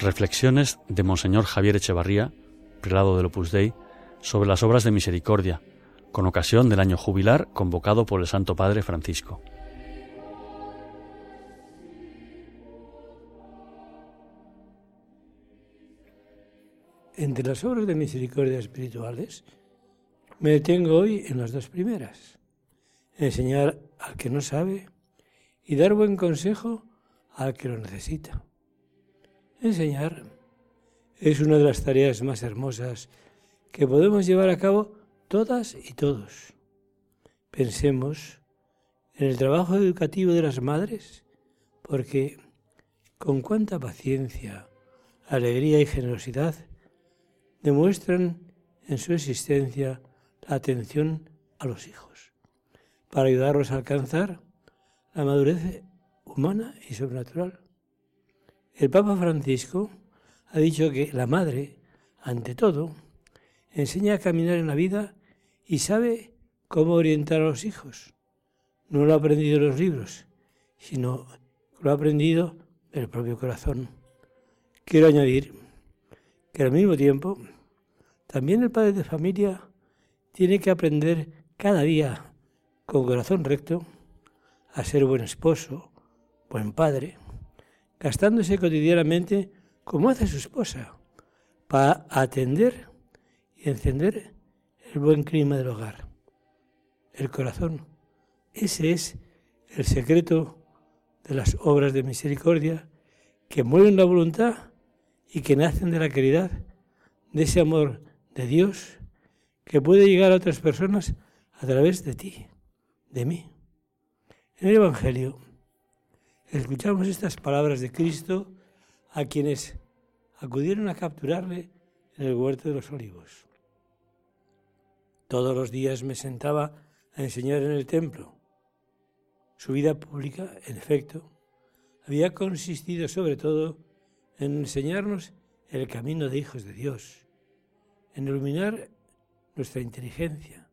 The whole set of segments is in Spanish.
Reflexiones de Monseñor Javier Echevarría, prelado del Opus Dei, sobre las obras de misericordia, con ocasión del año jubilar convocado por el Santo Padre Francisco. Entre las obras de misericordia espirituales, me detengo hoy en las dos primeras. Enseñar al que no sabe y dar buen consejo al que lo necesita. Enseñar es una de las tareas más hermosas que podemos llevar a cabo todas y todos. Pensemos en el trabajo educativo de las madres, porque con cuánta paciencia, alegría y generosidad demuestran en su existencia la atención a los hijos, para ayudarlos a alcanzar la madurez humana y sobrenatural. El Papa Francisco ha dicho que la madre, ante todo, enseña a caminar en la vida y sabe cómo orientar a los hijos. No lo ha aprendido en los libros, sino lo ha aprendido del propio corazón. Quiero añadir que al mismo tiempo, también el padre de familia tiene que aprender cada día con corazón recto a ser buen esposo, buen padre, gastándose cotidianamente como hace su esposa, para atender y encender el buen clima del hogar, el corazón. Ese es el secreto de las obras de misericordia que mueven la voluntad y que nacen de la caridad, de ese amor de Dios que puede llegar a otras personas a través de ti, de mí. En el Evangelio escuchamos estas palabras de Cristo a quienes acudieron a capturarle en el huerto de los olivos. Todos los días me sentaba a enseñar en el templo. Su vida pública, en efecto, había consistido sobre todo en enseñarnos el camino de hijos de Dios, en iluminar nuestra inteligencia,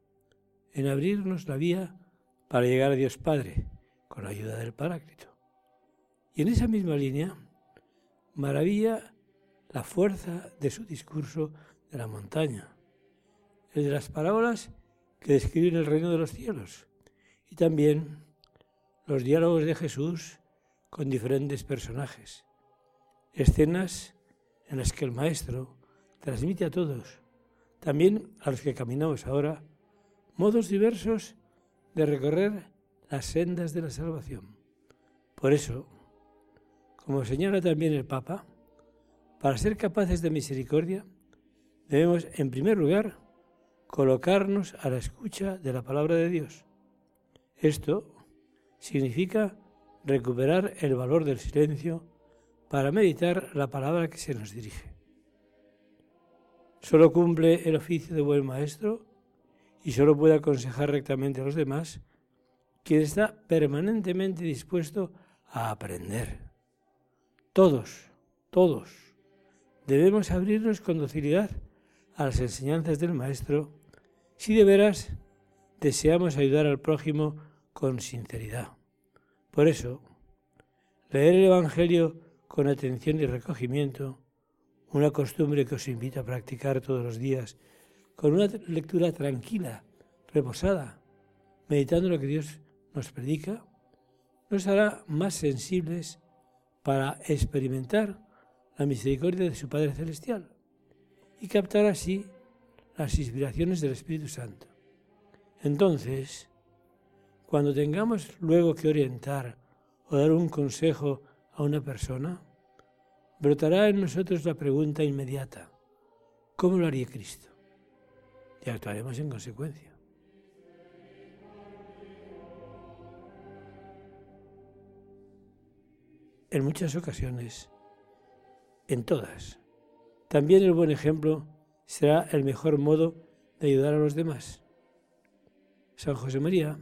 en abrirnos la vía para llegar a Dios Padre con la ayuda del Paráclito. Y en esa misma línea, maravilla la fuerza de su discurso de la montaña, el de las parábolas que describen el reino de los cielos. Y también los diálogos de Jesús con diferentes personajes, escenas en las que el Maestro transmite a todos, también a los que caminamos ahora, modos diversos de recorrer las sendas de la salvación. Por eso, como señala también el Papa, para ser capaces de misericordia, debemos, en primer lugar, colocarnos a la escucha de la palabra de Dios. Esto significa recuperar el valor del silencio para meditar la palabra que se nos dirige. Solo cumple el oficio de buen maestro y solo puede aconsejar rectamente a los demás quien está permanentemente dispuesto a aprender. Todos, todos, debemos abrirnos con docilidad a las enseñanzas del Maestro si de veras deseamos ayudar al prójimo con sinceridad. Por eso, leer el Evangelio con atención y recogimiento, una costumbre que os invito a practicar todos los días, con una lectura tranquila, reposada, meditando lo que Dios nos predica, nos hará más sensibles para experimentar la misericordia de su Padre Celestial y captar así las inspiraciones del Espíritu Santo. Entonces, cuando tengamos luego que orientar o dar un consejo a una persona, brotará en nosotros la pregunta inmediata, ¿cómo lo haría Cristo? Y actuaremos en consecuencia. En muchas ocasiones, en todas. También el buen ejemplo será el mejor modo de ayudar a los demás. San José María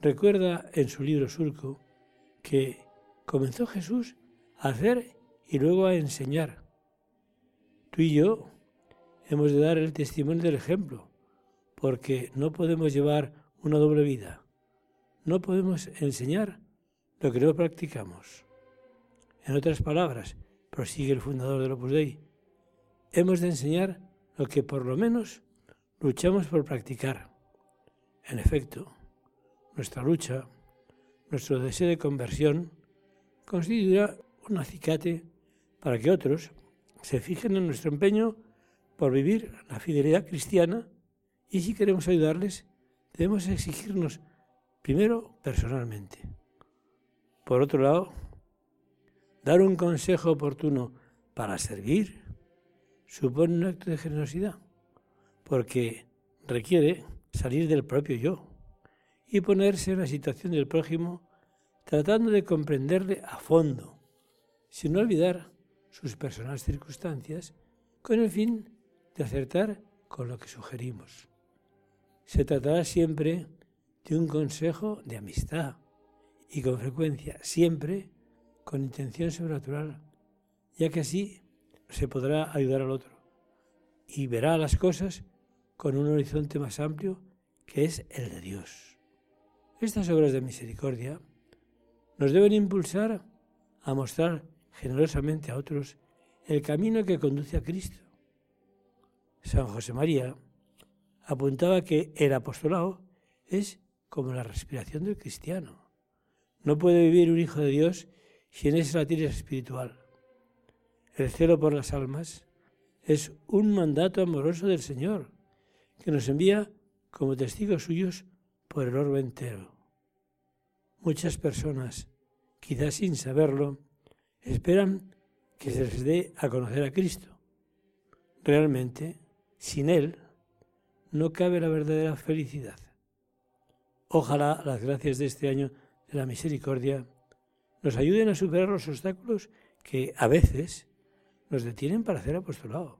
recuerda en su libro Surco que comenzó Jesús a hacer y luego a enseñar. Tú y yo hemos de dar el testimonio del ejemplo, porque no podemos llevar una doble vida. No podemos enseñar lo que no practicamos. En otras palabras, prosigue el fundador del Opus Dei, hemos de enseñar lo que por lo menos luchamos por practicar. En efecto, nuestra lucha, nuestro deseo de conversión, constituirá un acicate para que otros se fijen en nuestro empeño por vivir la fidelidad cristiana y si queremos ayudarles, debemos exigirnos primero personalmente. Por otro lado, dar un consejo oportuno para servir supone un acto de generosidad, porque requiere salir del propio yo y ponerse en la situación del prójimo tratando de comprenderle a fondo, sin olvidar sus personales circunstancias, con el fin de acertar con lo que sugerimos. Se tratará siempre de un consejo de amistad y con frecuencia siempre con intención sobrenatural, ya que así se podrá ayudar al otro y verá las cosas con un horizonte más amplio que es el de Dios. Estas obras de misericordia nos deben impulsar a mostrar generosamente a otros el camino que conduce a Cristo. San José María apuntaba que el apostolado es como la respiración del cristiano. No puede vivir un hijo de Dios sin esa latiz espiritual. El celo por las almas es un mandato amoroso del Señor, que nos envía como testigos suyos por el orbe entero. Muchas personas, quizás sin saberlo, esperan que se les dé a conocer a Cristo. Realmente, sin Él, no cabe la verdadera felicidad. Ojalá las gracias de este año de la misericordia nos ayuden a superar los obstáculos que a veces nos detienen para hacer apostolado.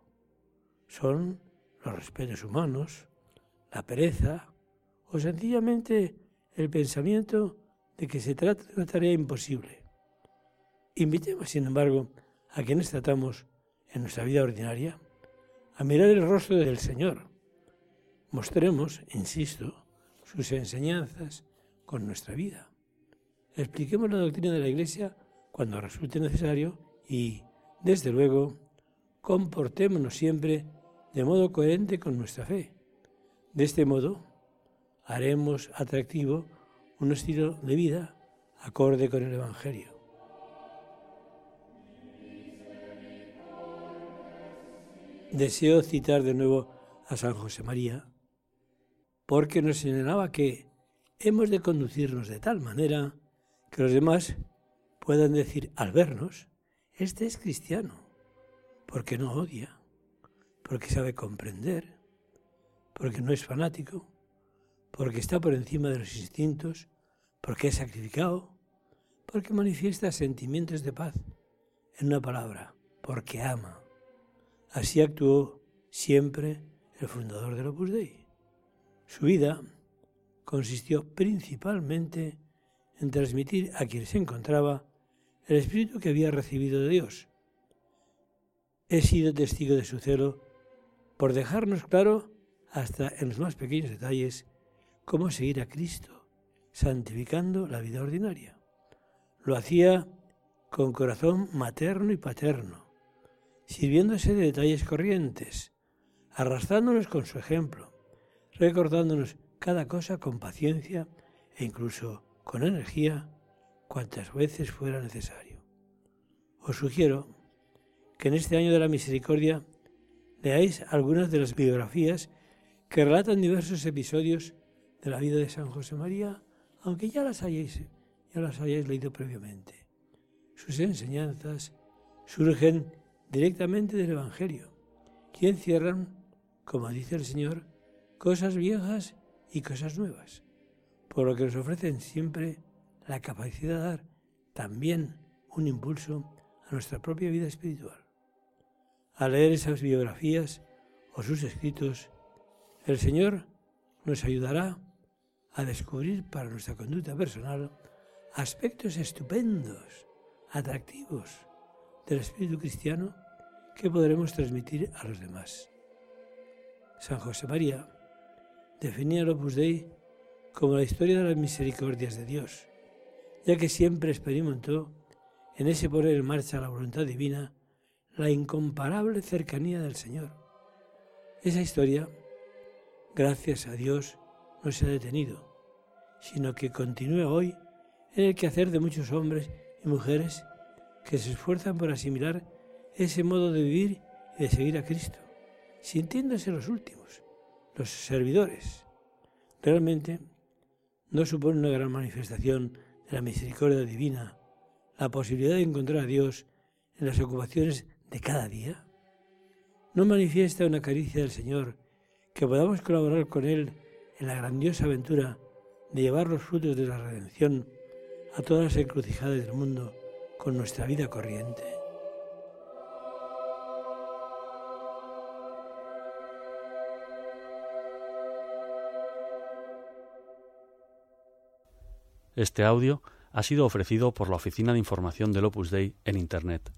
Son los respetos humanos, la pereza o sencillamente el pensamiento de que se trata de una tarea imposible. Invitemos, sin embargo, a quienes tratamos en nuestra vida ordinaria a mirar el rostro del Señor. Mostremos, insisto, sus enseñanzas con nuestra vida. Expliquemos la doctrina de la Iglesia cuando resulte necesario y, desde luego, comportémonos siempre de modo coherente con nuestra fe. De este modo, haremos atractivo un estilo de vida acorde con el Evangelio. Deseo citar de nuevo a San José María, porque nos señalaba que hemos de conducirnos de tal manera que los demás puedan decir al vernos, este es cristiano, porque no odia, porque sabe comprender, porque no es fanático, porque está por encima de los instintos, porque es sacrificado, porque manifiesta sentimientos de paz. En una palabra, porque ama. Así actuó siempre el fundador del Opus Dei. Su vida consistió principalmente en transmitir a quien se encontraba el espíritu que había recibido de Dios. He sido testigo de su celo por dejarnos claro, hasta en los más pequeños detalles, cómo seguir a Cristo, santificando la vida ordinaria. Lo hacía con corazón materno y paterno, sirviéndose de detalles corrientes, arrastrándonos con su ejemplo, recordándonos cada cosa con paciencia e incluso con energía cuantas veces fuera necesario. Os sugiero que en este año de la misericordia leáis algunas de las biografías que relatan diversos episodios de la vida de San José María, aunque ya las hayáis, ya las hayáis leído previamente. Sus enseñanzas surgen directamente del Evangelio, que encierran, como dice el Señor, cosas viejas y cosas nuevas, por lo que nos ofrecen siempre la capacidad de dar también un impulso a nuestra propia vida espiritual. Al leer esas biografías o sus escritos, el Señor nos ayudará a descubrir para nuestra conducta personal aspectos estupendos, atractivos del espíritu cristiano que podremos transmitir a los demás. San José María definía el Opus Dei como la historia de las misericordias de Dios, ya que siempre experimentó en ese poner en marcha la voluntad divina la incomparable cercanía del Señor. Esa historia, gracias a Dios, no se ha detenido, sino que continúa hoy en el quehacer de muchos hombres y mujeres que se esfuerzan por asimilar ese modo de vivir y de seguir a Cristo, sintiéndose los últimos, los servidores. Realmente no supone una gran manifestación de la misericordia divina la posibilidad de encontrar a Dios en las ocupaciones de cada día? ¿No manifiesta una caricia del Señor que podamos colaborar con Él en la grandiosa aventura de llevar los frutos de la redención a todas las encrucijadas del mundo con nuestra vida corriente? Este audio ha sido ofrecido por la Oficina de Información del Opus Dei en Internet